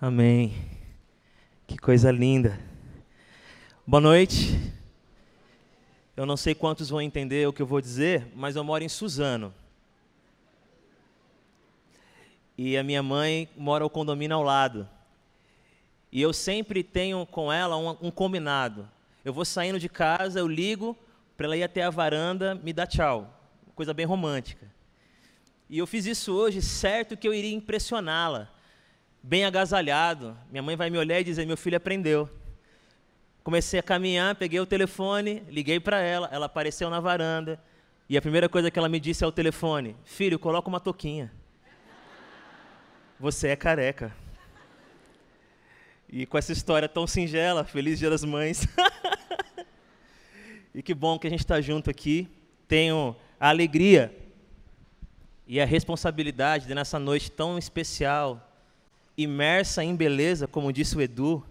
Amém. Que coisa linda. Boa noite. Eu não sei quantos vão entender o que eu vou dizer, mas eu moro em Suzano. E a minha mãe mora ao condomínio ao lado. E eu sempre tenho com ela um, um combinado. Eu vou saindo de casa, eu ligo para ela ir até a varanda, me dar tchau. Coisa bem romântica. E eu fiz isso hoje, certo que eu iria impressioná-la. Bem agasalhado. Minha mãe vai me olhar e dizer: Meu filho aprendeu. Comecei a caminhar, peguei o telefone, liguei para ela, ela apareceu na varanda. E a primeira coisa que ela me disse ao telefone: Filho, coloca uma toquinha. Você é careca. E com essa história tão singela, feliz Dia das Mães. e que bom que a gente está junto aqui. Tenho a alegria e a responsabilidade de, nessa noite tão especial, imersa em beleza, como disse o Edu,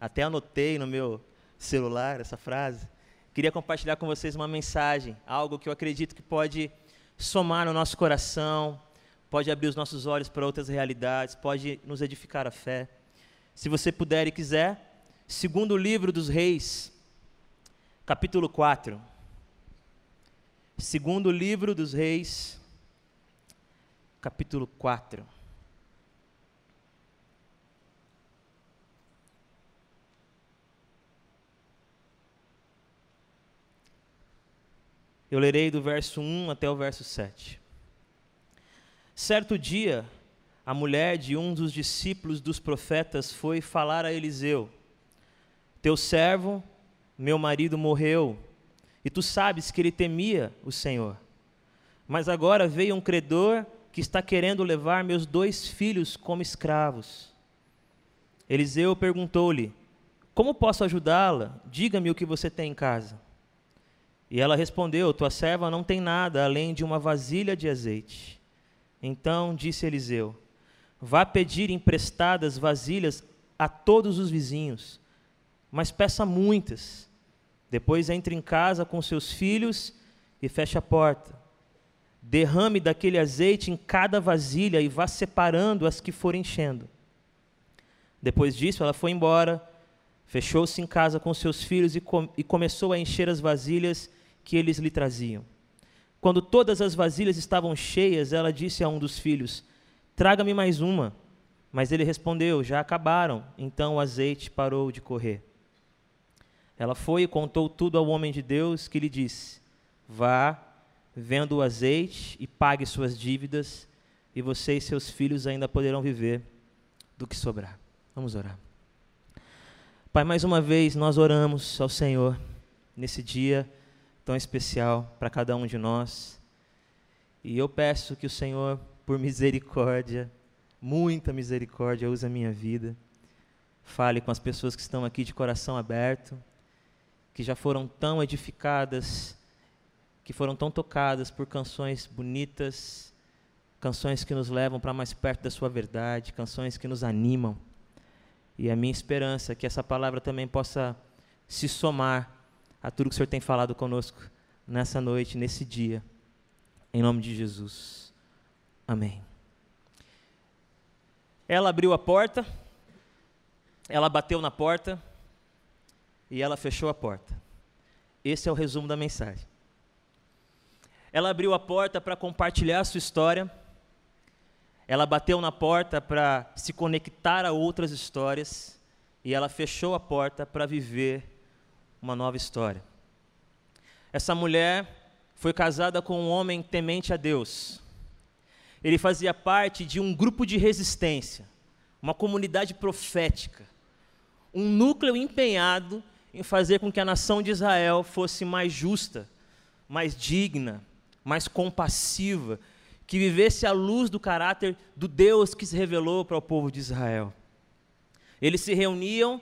até anotei no meu celular essa frase. Queria compartilhar com vocês uma mensagem, algo que eu acredito que pode somar no nosso coração, pode abrir os nossos olhos para outras realidades, pode nos edificar a fé. Se você puder e quiser, segundo o livro dos Reis, capítulo 4. Segundo livro dos Reis, capítulo 4. Eu lerei do verso 1 até o verso 7. Certo dia, a mulher de um dos discípulos dos profetas foi falar a Eliseu: Teu servo, meu marido, morreu, e tu sabes que ele temia o Senhor. Mas agora veio um credor que está querendo levar meus dois filhos como escravos. Eliseu perguntou-lhe: Como posso ajudá-la? Diga-me o que você tem em casa. E ela respondeu: Tua serva não tem nada além de uma vasilha de azeite. Então disse Eliseu: Vá pedir emprestadas vasilhas a todos os vizinhos, mas peça muitas. Depois entre em casa com seus filhos e feche a porta. Derrame daquele azeite em cada vasilha e vá separando as que forem enchendo. Depois disso, ela foi embora, fechou-se em casa com seus filhos e, com, e começou a encher as vasilhas que eles lhe traziam. Quando todas as vasilhas estavam cheias, ela disse a um dos filhos: Traga-me mais uma. Mas ele respondeu: Já acabaram. Então o azeite parou de correr. Ela foi e contou tudo ao homem de Deus, que lhe disse: Vá, venda o azeite e pague suas dívidas, e você e seus filhos ainda poderão viver do que sobrar. Vamos orar. Pai, mais uma vez nós oramos ao Senhor nesse dia tão especial para cada um de nós. E eu peço que o Senhor, por misericórdia, muita misericórdia, use a minha vida. Fale com as pessoas que estão aqui de coração aberto, que já foram tão edificadas, que foram tão tocadas por canções bonitas, canções que nos levam para mais perto da Sua verdade, canções que nos animam. E a minha esperança é que essa palavra também possa se somar a tudo que o Senhor tem falado conosco nessa noite, nesse dia. Em nome de Jesus. Amém. Ela abriu a porta, ela bateu na porta e ela fechou a porta. Esse é o resumo da mensagem. Ela abriu a porta para compartilhar a sua história. Ela bateu na porta para se conectar a outras histórias. E ela fechou a porta para viver uma nova história. Essa mulher foi casada com um homem temente a Deus. Ele fazia parte de um grupo de resistência, uma comunidade profética, um núcleo empenhado em fazer com que a nação de Israel fosse mais justa, mais digna, mais compassiva, que vivesse à luz do caráter do Deus que se revelou para o povo de Israel. Eles se reuniam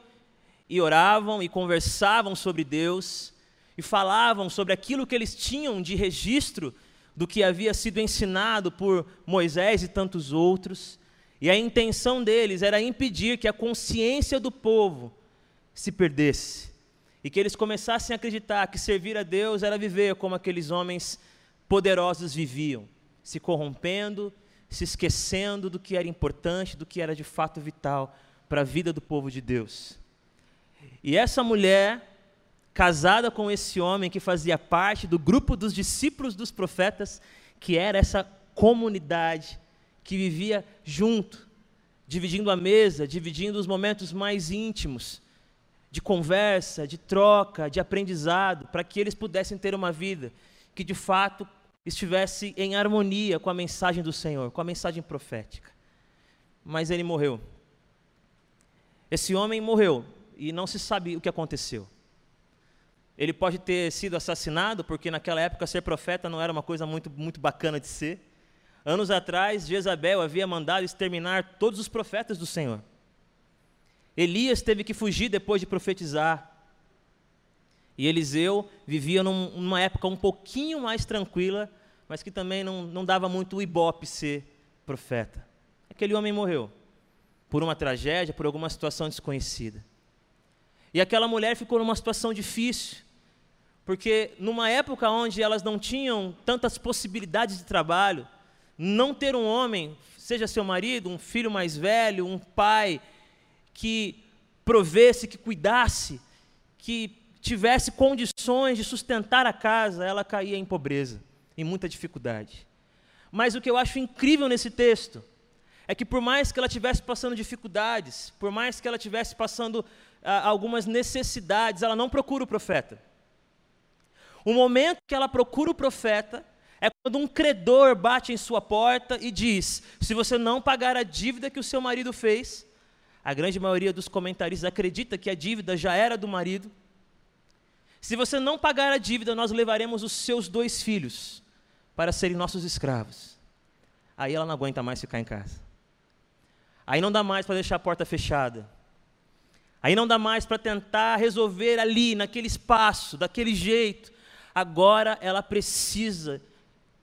e oravam e conversavam sobre Deus e falavam sobre aquilo que eles tinham de registro do que havia sido ensinado por Moisés e tantos outros. E a intenção deles era impedir que a consciência do povo se perdesse e que eles começassem a acreditar que servir a Deus era viver como aqueles homens poderosos viviam, se corrompendo, se esquecendo do que era importante, do que era de fato vital para a vida do povo de Deus. E essa mulher, casada com esse homem que fazia parte do grupo dos discípulos dos profetas, que era essa comunidade que vivia junto, dividindo a mesa, dividindo os momentos mais íntimos de conversa, de troca, de aprendizado, para que eles pudessem ter uma vida que de fato estivesse em harmonia com a mensagem do Senhor, com a mensagem profética. Mas ele morreu. Esse homem morreu e não se sabe o que aconteceu. Ele pode ter sido assassinado, porque naquela época ser profeta não era uma coisa muito, muito bacana de ser. Anos atrás, Jezabel havia mandado exterminar todos os profetas do Senhor. Elias teve que fugir depois de profetizar. E Eliseu vivia num, numa época um pouquinho mais tranquila, mas que também não, não dava muito o ibope ser profeta. Aquele homem morreu por uma tragédia, por alguma situação desconhecida. E aquela mulher ficou numa situação difícil, porque numa época onde elas não tinham tantas possibilidades de trabalho, não ter um homem, seja seu marido, um filho mais velho, um pai, que provesse, que cuidasse, que tivesse condições de sustentar a casa, ela caía em pobreza, em muita dificuldade. Mas o que eu acho incrível nesse texto é que por mais que ela tivesse passando dificuldades, por mais que ela tivesse passando algumas necessidades, ela não procura o profeta. O momento que ela procura o profeta é quando um credor bate em sua porta e diz: se você não pagar a dívida que o seu marido fez, a grande maioria dos comentaristas acredita que a dívida já era do marido. Se você não pagar a dívida, nós levaremos os seus dois filhos para serem nossos escravos. Aí ela não aguenta mais ficar em casa. Aí não dá mais para deixar a porta fechada. Aí não dá mais para tentar resolver ali, naquele espaço, daquele jeito. Agora ela precisa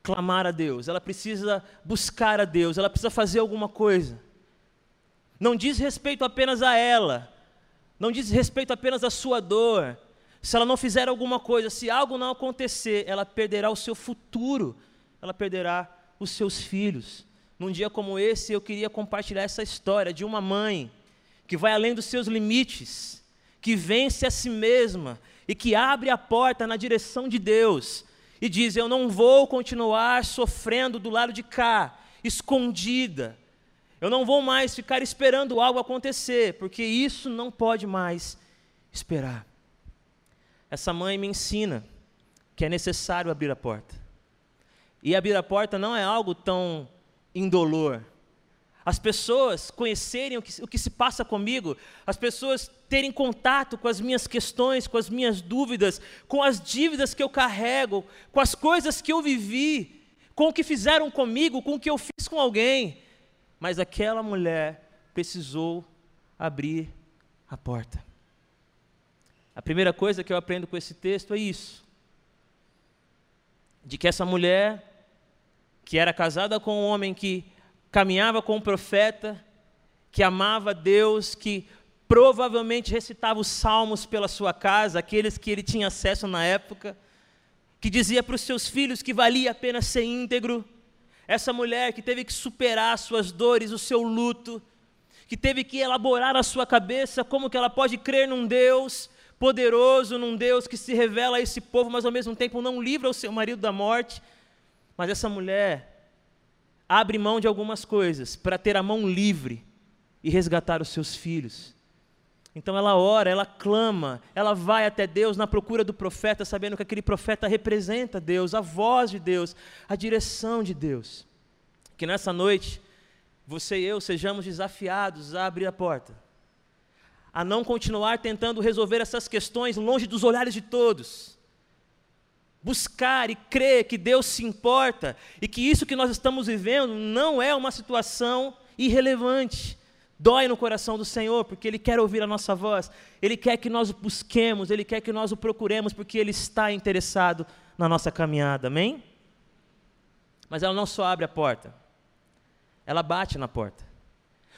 clamar a Deus, ela precisa buscar a Deus, ela precisa fazer alguma coisa não diz respeito apenas a ela, não diz respeito apenas à sua dor. Se ela não fizer alguma coisa, se algo não acontecer, ela perderá o seu futuro, ela perderá os seus filhos. Num dia como esse, eu queria compartilhar essa história de uma mãe que vai além dos seus limites, que vence a si mesma e que abre a porta na direção de Deus e diz: Eu não vou continuar sofrendo do lado de cá, escondida, eu não vou mais ficar esperando algo acontecer, porque isso não pode mais esperar. Essa mãe me ensina que é necessário abrir a porta. E abrir a porta não é algo tão indolor. As pessoas conhecerem o que, o que se passa comigo, as pessoas terem contato com as minhas questões, com as minhas dúvidas, com as dívidas que eu carrego, com as coisas que eu vivi, com o que fizeram comigo, com o que eu fiz com alguém. Mas aquela mulher precisou abrir a porta. A primeira coisa que eu aprendo com esse texto é isso: de que essa mulher, que era casada com um homem que caminhava com um profeta, que amava Deus, que provavelmente recitava os salmos pela sua casa, aqueles que ele tinha acesso na época, que dizia para os seus filhos que valia a pena ser íntegro, essa mulher que teve que superar suas dores, o seu luto, que teve que elaborar na sua cabeça como que ela pode crer num Deus poderoso, num Deus que se revela a esse povo, mas ao mesmo tempo não livra o seu marido da morte. Mas essa mulher abre mão de algumas coisas para ter a mão livre e resgatar os seus filhos. Então ela ora, ela clama, ela vai até Deus na procura do profeta, sabendo que aquele profeta representa Deus, a voz de Deus, a direção de Deus. Que nessa noite, você e eu sejamos desafiados a abrir a porta, a não continuar tentando resolver essas questões longe dos olhares de todos. Buscar e crer que Deus se importa e que isso que nós estamos vivendo não é uma situação irrelevante Dói no coração do Senhor, porque Ele quer ouvir a nossa voz, Ele quer que nós o busquemos, Ele quer que nós o procuremos, porque Ele está interessado na nossa caminhada, amém? Mas ela não só abre a porta, ela bate na porta.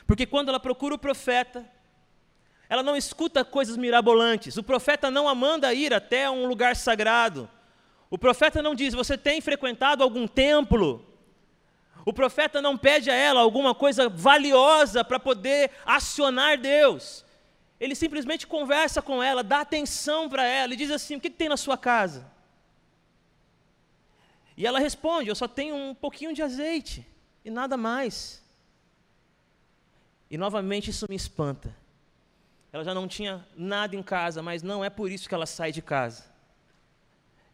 Porque quando ela procura o profeta, ela não escuta coisas mirabolantes, o profeta não a manda ir até um lugar sagrado, o profeta não diz, você tem frequentado algum templo? O profeta não pede a ela alguma coisa valiosa para poder acionar Deus. Ele simplesmente conversa com ela, dá atenção para ela e diz assim: O que, tem na sua casa? E ela responde: Eu só tenho um pouquinho de azeite e nada mais. E novamente isso me espanta. Ela já não tinha nada em casa, mas não é por isso que ela sai de casa.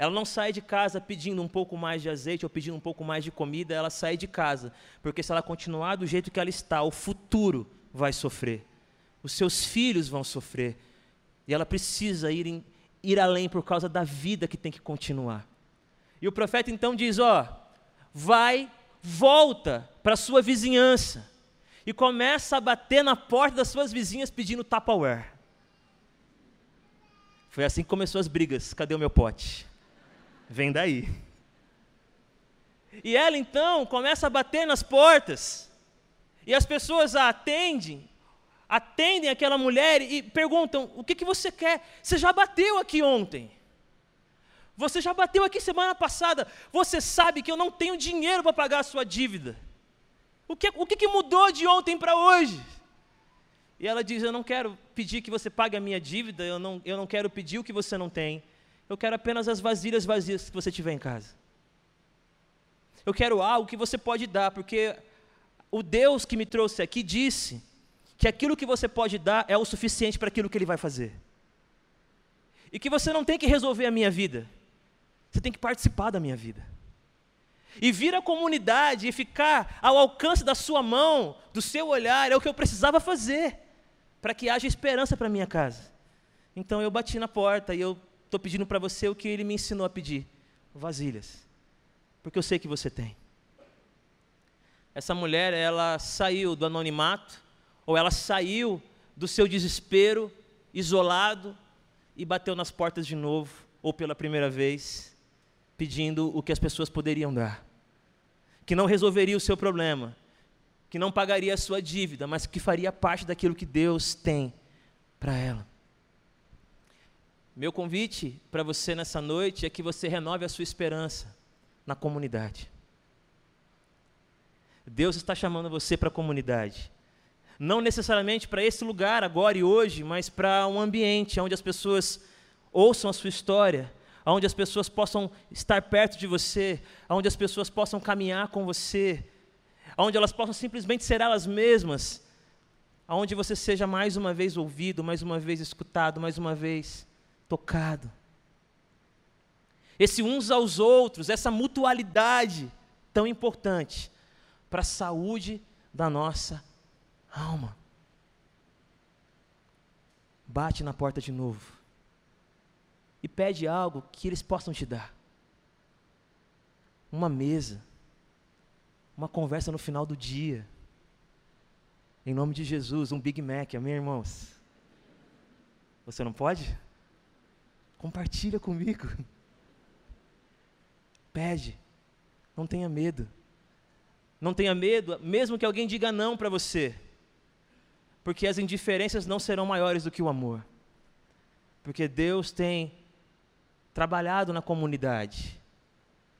Ela não sai de casa pedindo um pouco mais de azeite ou pedindo um pouco mais de comida, ela sai de casa, porque se ela continuar do jeito que ela está, o futuro vai sofrer. Os seus filhos vão sofrer. E ela precisa ir, em, ir além por causa da vida que tem que continuar. E o profeta então diz: Ó, vai, volta para a sua vizinhança e começa a bater na porta das suas vizinhas pedindo Tupperware. Foi assim que começou as brigas. Cadê o meu pote? Vem daí. E ela então começa a bater nas portas. E as pessoas a atendem, atendem aquela mulher e perguntam: o que, que você quer? Você já bateu aqui ontem. Você já bateu aqui semana passada. Você sabe que eu não tenho dinheiro para pagar a sua dívida. O que, o que, que mudou de ontem para hoje? E ela diz: Eu não quero pedir que você pague a minha dívida, eu não, eu não quero pedir o que você não tem. Eu quero apenas as vasilhas vazias que você tiver em casa. Eu quero algo que você pode dar, porque o Deus que me trouxe aqui disse que aquilo que você pode dar é o suficiente para aquilo que Ele vai fazer. E que você não tem que resolver a minha vida, você tem que participar da minha vida. E vir à comunidade e ficar ao alcance da sua mão, do seu olhar, é o que eu precisava fazer, para que haja esperança para minha casa. Então eu bati na porta e eu estou pedindo para você o que ele me ensinou a pedir: vasilhas. Porque eu sei que você tem. Essa mulher, ela saiu do anonimato, ou ela saiu do seu desespero, isolado, e bateu nas portas de novo, ou pela primeira vez, pedindo o que as pessoas poderiam dar. Que não resolveria o seu problema, que não pagaria a sua dívida, mas que faria parte daquilo que Deus tem para ela. Meu convite para você nessa noite é que você renove a sua esperança na comunidade. Deus está chamando você para a comunidade. Não necessariamente para esse lugar agora e hoje, mas para um ambiente onde as pessoas ouçam a sua história, onde as pessoas possam estar perto de você, onde as pessoas possam caminhar com você, onde elas possam simplesmente ser elas mesmas, onde você seja mais uma vez ouvido, mais uma vez escutado, mais uma vez tocado. Esse uns aos outros, essa mutualidade tão importante para a saúde da nossa alma. Bate na porta de novo e pede algo que eles possam te dar. Uma mesa, uma conversa no final do dia. Em nome de Jesus, um Big Mac, amém, irmãos? Você não pode? Compartilha comigo. Pede. Não tenha medo. Não tenha medo, mesmo que alguém diga não para você. Porque as indiferenças não serão maiores do que o amor. Porque Deus tem trabalhado na comunidade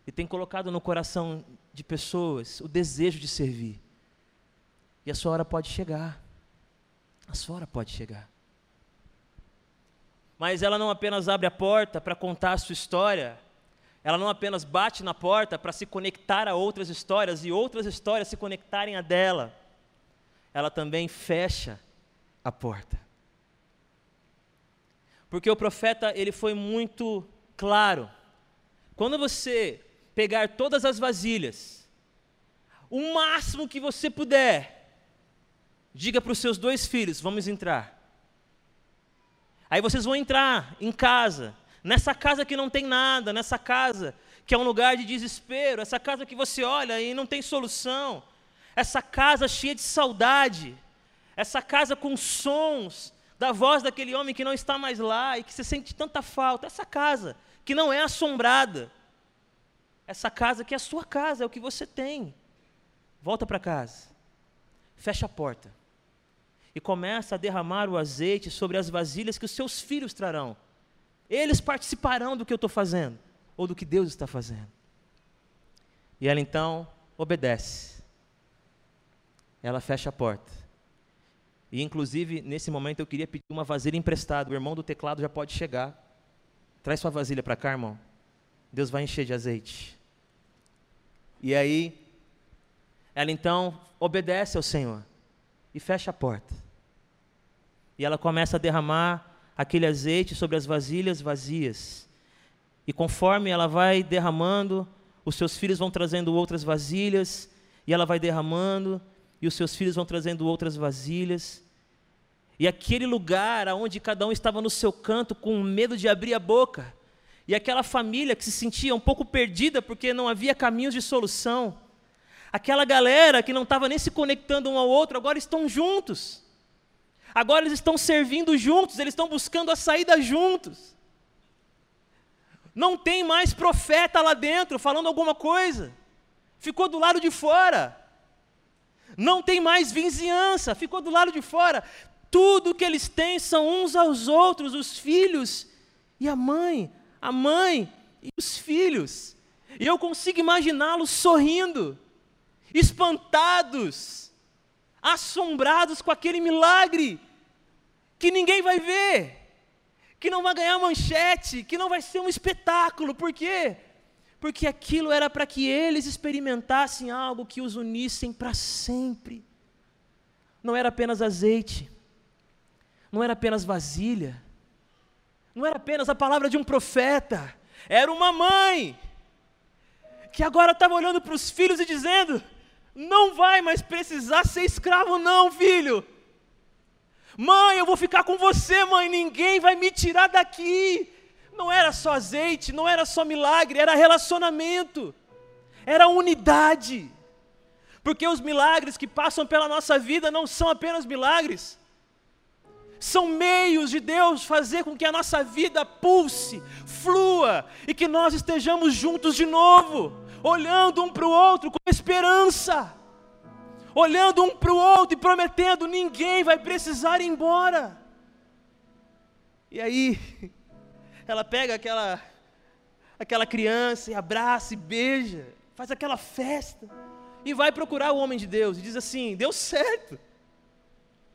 e tem colocado no coração de pessoas o desejo de servir. E a sua hora pode chegar. A sua hora pode chegar. Mas ela não apenas abre a porta para contar a sua história, ela não apenas bate na porta para se conectar a outras histórias e outras histórias se conectarem a dela, ela também fecha a porta. Porque o profeta, ele foi muito claro. Quando você pegar todas as vasilhas, o máximo que você puder, diga para os seus dois filhos: vamos entrar. Aí vocês vão entrar em casa, nessa casa que não tem nada, nessa casa que é um lugar de desespero, essa casa que você olha e não tem solução, essa casa cheia de saudade, essa casa com sons da voz daquele homem que não está mais lá e que você sente tanta falta, essa casa que não é assombrada, essa casa que é a sua casa, é o que você tem. Volta para casa, fecha a porta e começa a derramar o azeite sobre as vasilhas que os seus filhos trarão. Eles participarão do que eu estou fazendo, ou do que Deus está fazendo. E ela então obedece. ela fecha a porta. E inclusive, nesse momento eu queria pedir uma vasilha emprestada. O irmão do teclado já pode chegar. Traz sua vasilha para cá, irmão. Deus vai encher de azeite. E aí, ela então obedece ao Senhor e fecha a porta. E ela começa a derramar aquele azeite sobre as vasilhas vazias. E conforme ela vai derramando, os seus filhos vão trazendo outras vasilhas, e ela vai derramando, e os seus filhos vão trazendo outras vasilhas. E aquele lugar onde cada um estava no seu canto com medo de abrir a boca, e aquela família que se sentia um pouco perdida porque não havia caminhos de solução, aquela galera que não estava nem se conectando um ao outro, agora estão juntos. Agora eles estão servindo juntos, eles estão buscando a saída juntos. Não tem mais profeta lá dentro falando alguma coisa. Ficou do lado de fora. Não tem mais vizinhança, ficou do lado de fora. Tudo que eles têm são uns aos outros, os filhos e a mãe, a mãe e os filhos. E eu consigo imaginá-los sorrindo, espantados, assombrados com aquele milagre que ninguém vai ver, que não vai ganhar manchete, que não vai ser um espetáculo. Por quê? Porque aquilo era para que eles experimentassem algo que os unissem para sempre. Não era apenas azeite, não era apenas vasilha, não era apenas a palavra de um profeta, era uma mãe que agora estava olhando para os filhos e dizendo: não vai mais precisar ser escravo, não, filho. Mãe, eu vou ficar com você, mãe, ninguém vai me tirar daqui. Não era só azeite, não era só milagre, era relacionamento, era unidade. Porque os milagres que passam pela nossa vida não são apenas milagres, são meios de Deus fazer com que a nossa vida pulse, flua e que nós estejamos juntos de novo olhando um para o outro com esperança, olhando um para o outro e prometendo: ninguém vai precisar ir embora. E aí, ela pega aquela, aquela criança e abraça e beija, faz aquela festa, e vai procurar o homem de Deus e diz assim: deu certo,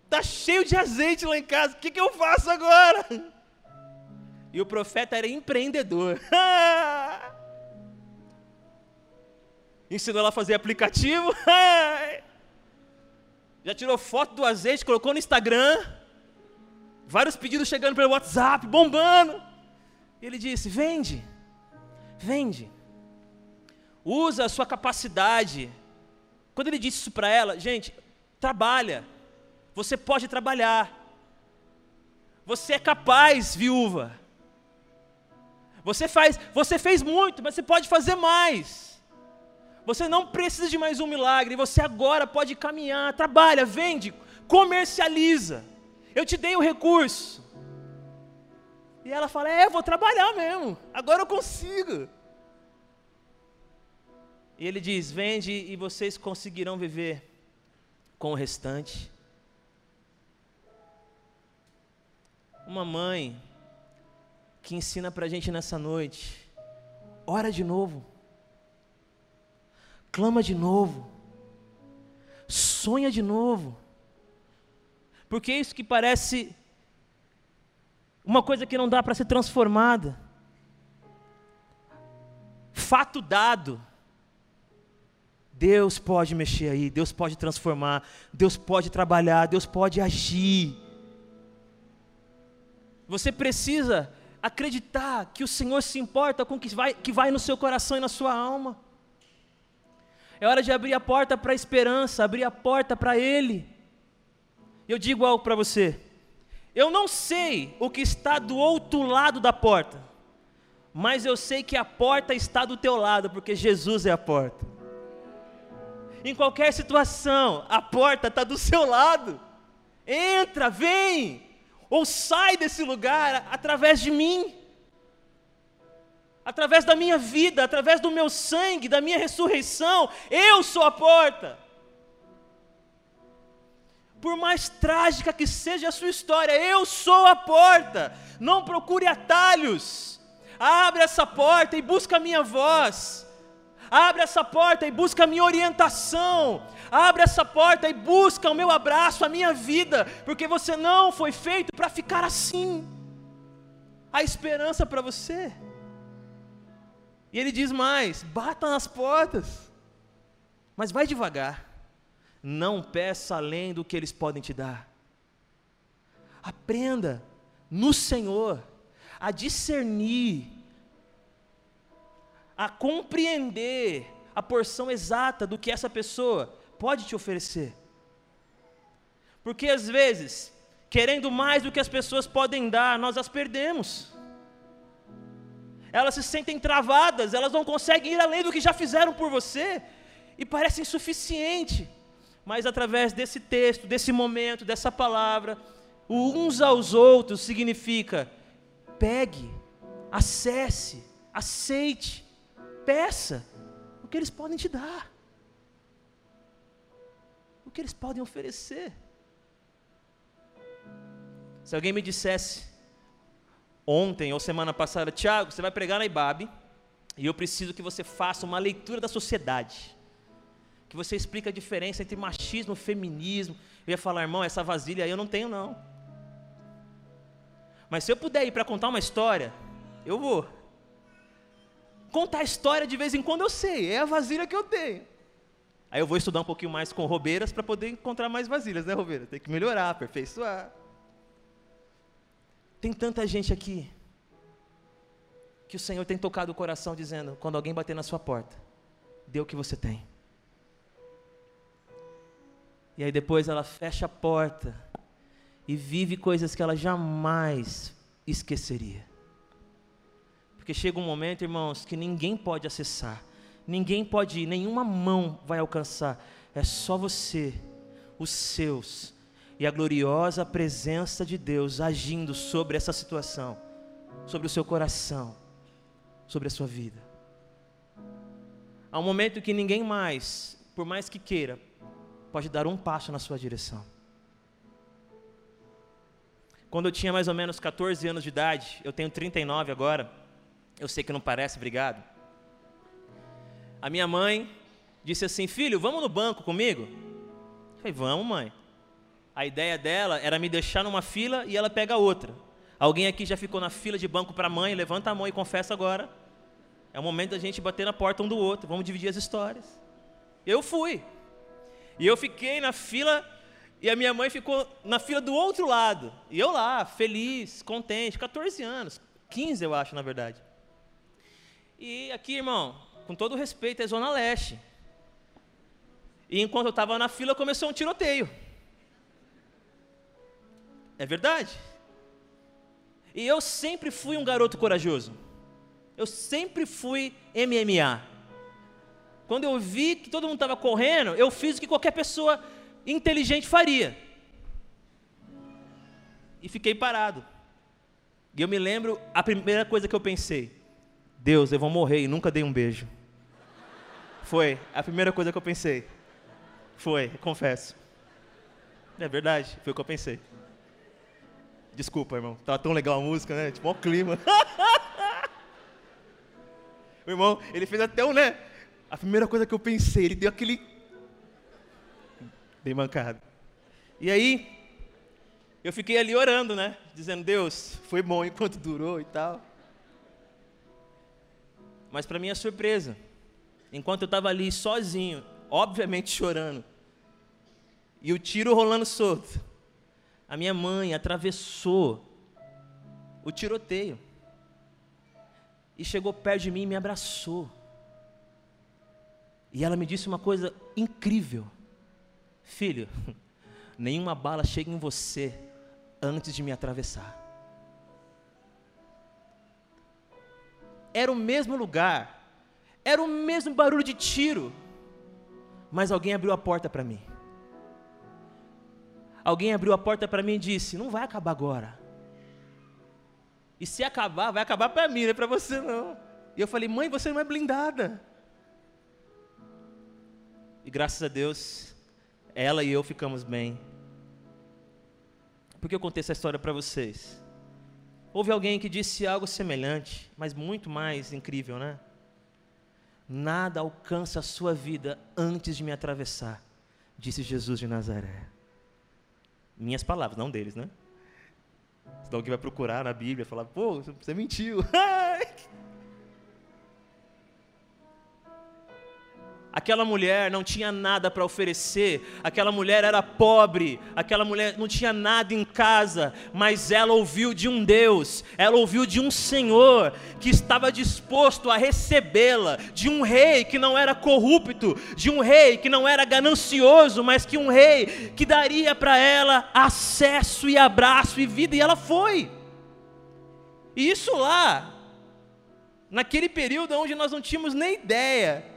está cheio de azeite lá em casa, o que, que eu faço agora? E o profeta era empreendedor. ensinou ela a fazer aplicativo, já tirou foto do azeite, colocou no Instagram, vários pedidos chegando pelo WhatsApp, bombando. E ele disse: vende, vende, usa a sua capacidade. Quando ele disse isso para ela, gente, trabalha, você pode trabalhar, você é capaz, viúva. Você faz, você fez muito, mas você pode fazer mais. Você não precisa de mais um milagre, você agora pode caminhar, trabalha, vende, comercializa. Eu te dei o recurso. E ela fala: É, vou trabalhar mesmo, agora eu consigo. E ele diz: Vende e vocês conseguirão viver com o restante. Uma mãe que ensina para a gente nessa noite: ora de novo clama de novo, sonha de novo, porque é isso que parece uma coisa que não dá para ser transformada. Fato dado. Deus pode mexer aí, Deus pode transformar, Deus pode trabalhar, Deus pode agir. Você precisa acreditar que o Senhor se importa com o que vai, que vai no seu coração e na sua alma. É hora de abrir a porta para a esperança, abrir a porta para Ele. Eu digo algo para você. Eu não sei o que está do outro lado da porta, mas eu sei que a porta está do teu lado, porque Jesus é a porta. Em qualquer situação, a porta está do seu lado. Entra, vem, ou sai desse lugar através de mim através da minha vida, através do meu sangue, da minha ressurreição, eu sou a porta. Por mais trágica que seja a sua história, eu sou a porta. Não procure atalhos. Abre essa porta e busca a minha voz. Abre essa porta e busca a minha orientação. Abre essa porta e busca o meu abraço, a minha vida, porque você não foi feito para ficar assim. Há esperança para você. E ele diz mais: bata nas portas, mas vai devagar. Não peça além do que eles podem te dar. Aprenda no Senhor a discernir a compreender a porção exata do que essa pessoa pode te oferecer. Porque às vezes, querendo mais do que as pessoas podem dar, nós as perdemos. Elas se sentem travadas, elas não conseguem ir além do que já fizeram por você e parece insuficiente. Mas através desse texto, desse momento, dessa palavra, o uns aos outros significa pegue, acesse, aceite, peça o que eles podem te dar, o que eles podem oferecer. Se alguém me dissesse ontem ou semana passada, Tiago, você vai pregar na IBAB e eu preciso que você faça uma leitura da sociedade, que você explique a diferença entre machismo e feminismo. Eu ia falar, irmão, essa vasilha aí eu não tenho não. Mas se eu puder ir para contar uma história, eu vou. Contar história de vez em quando eu sei, é a vasilha que eu tenho. Aí eu vou estudar um pouquinho mais com roubeiras para poder encontrar mais vasilhas, né, roubeira? Tem que melhorar, aperfeiçoar. Tem tanta gente aqui que o Senhor tem tocado o coração dizendo: quando alguém bater na sua porta, dê o que você tem. E aí depois ela fecha a porta e vive coisas que ela jamais esqueceria. Porque chega um momento, irmãos, que ninguém pode acessar, ninguém pode ir, nenhuma mão vai alcançar, é só você, os seus, e a gloriosa presença de Deus agindo sobre essa situação, sobre o seu coração, sobre a sua vida. Há um momento que ninguém mais, por mais que queira, pode dar um passo na sua direção. Quando eu tinha mais ou menos 14 anos de idade, eu tenho 39 agora, eu sei que não parece, obrigado. A minha mãe disse assim: Filho, vamos no banco comigo? Eu falei: Vamos, mãe. A ideia dela era me deixar numa fila e ela pega outra. Alguém aqui já ficou na fila de banco para mãe? Levanta a mão e confessa agora. É o momento da gente bater na porta um do outro. Vamos dividir as histórias. Eu fui. E eu fiquei na fila e a minha mãe ficou na fila do outro lado. E eu lá, feliz, contente, 14 anos, 15 eu acho, na verdade. E aqui, irmão, com todo respeito, é Zona Leste. E enquanto eu estava na fila, começou um tiroteio. É verdade. E eu sempre fui um garoto corajoso. Eu sempre fui MMA. Quando eu vi que todo mundo estava correndo, eu fiz o que qualquer pessoa inteligente faria. E fiquei parado. E eu me lembro a primeira coisa que eu pensei: Deus, eu vou morrer e nunca dei um beijo. Foi a primeira coisa que eu pensei. Foi, confesso. É verdade, foi o que eu pensei. Desculpa, irmão. Tava tão legal a música, né? Tipo, o clima. o irmão, ele fez até um, né? A primeira coisa que eu pensei, ele deu aquele. Bem mancado. E aí, eu fiquei ali orando, né? Dizendo, Deus, foi bom enquanto durou e tal. Mas para minha surpresa, enquanto eu estava ali sozinho, obviamente chorando, e o tiro rolando solto, a minha mãe atravessou o tiroteio e chegou perto de mim e me abraçou. E ela me disse uma coisa incrível: Filho, nenhuma bala chega em você antes de me atravessar. era o mesmo lugar, era o mesmo barulho de tiro, mas alguém abriu a porta para mim. Alguém abriu a porta para mim e disse: Não vai acabar agora. E se acabar, vai acabar para mim, não é para você não. E eu falei: Mãe, você não é blindada. E graças a Deus, ela e eu ficamos bem. Por que eu contei essa história para vocês? Houve alguém que disse algo semelhante, mas muito mais incrível, né? nada alcança a sua vida antes de me atravessar, disse Jesus de Nazaré. Minhas palavras, não deles, né? Senão alguém vai procurar na Bíblia e falar, pô, você mentiu. Aquela mulher não tinha nada para oferecer, aquela mulher era pobre, aquela mulher não tinha nada em casa, mas ela ouviu de um Deus, ela ouviu de um Senhor que estava disposto a recebê-la, de um rei que não era corrupto, de um rei que não era ganancioso, mas que um rei que daria para ela acesso e abraço e vida, e ela foi. E isso lá, naquele período onde nós não tínhamos nem ideia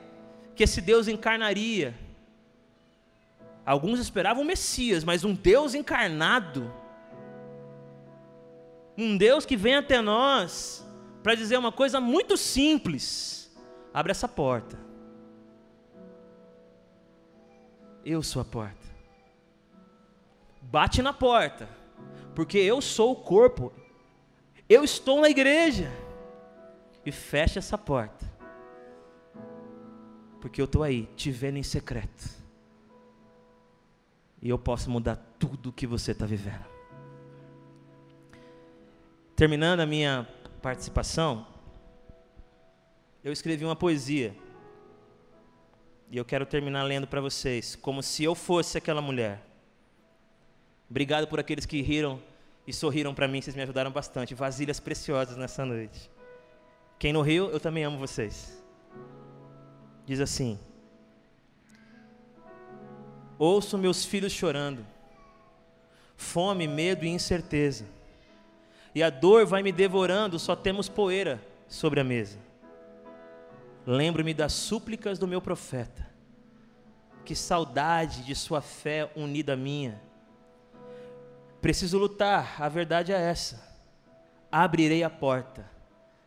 que esse Deus encarnaria. Alguns esperavam o Messias, mas um Deus encarnado, um Deus que vem até nós para dizer uma coisa muito simples: abre essa porta. Eu sou a porta. Bate na porta, porque eu sou o corpo. Eu estou na igreja. E fecha essa porta porque eu estou aí, te vendo em secreto. E eu posso mudar tudo o que você está vivendo. Terminando a minha participação, eu escrevi uma poesia. E eu quero terminar lendo para vocês, como se eu fosse aquela mulher. Obrigado por aqueles que riram e sorriram para mim, vocês me ajudaram bastante. Vasilhas preciosas nessa noite. Quem não riu, eu também amo vocês diz assim: Ouço meus filhos chorando, fome, medo e incerteza, e a dor vai me devorando, só temos poeira sobre a mesa. Lembro-me das súplicas do meu profeta, que saudade de sua fé unida à minha. Preciso lutar, a verdade é essa. Abrirei a porta,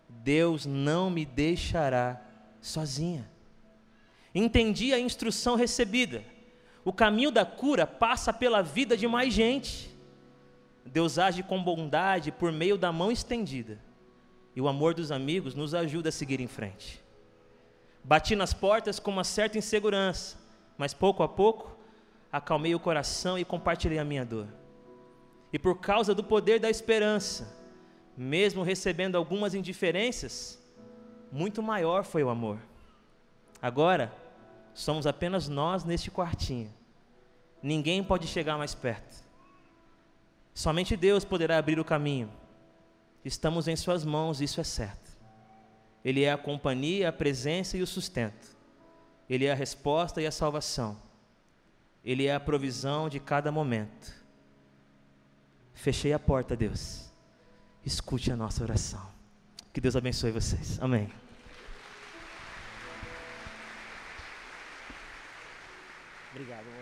Deus não me deixará sozinha. Entendi a instrução recebida. O caminho da cura passa pela vida de mais gente. Deus age com bondade por meio da mão estendida. E o amor dos amigos nos ajuda a seguir em frente. Bati nas portas com uma certa insegurança, mas pouco a pouco acalmei o coração e compartilhei a minha dor. E por causa do poder da esperança, mesmo recebendo algumas indiferenças, muito maior foi o amor. Agora, Somos apenas nós neste quartinho. Ninguém pode chegar mais perto. Somente Deus poderá abrir o caminho. Estamos em Suas mãos, isso é certo. Ele é a companhia, a presença e o sustento. Ele é a resposta e a salvação. Ele é a provisão de cada momento. Fechei a porta, Deus. Escute a nossa oração. Que Deus abençoe vocês. Amém. Obrigado.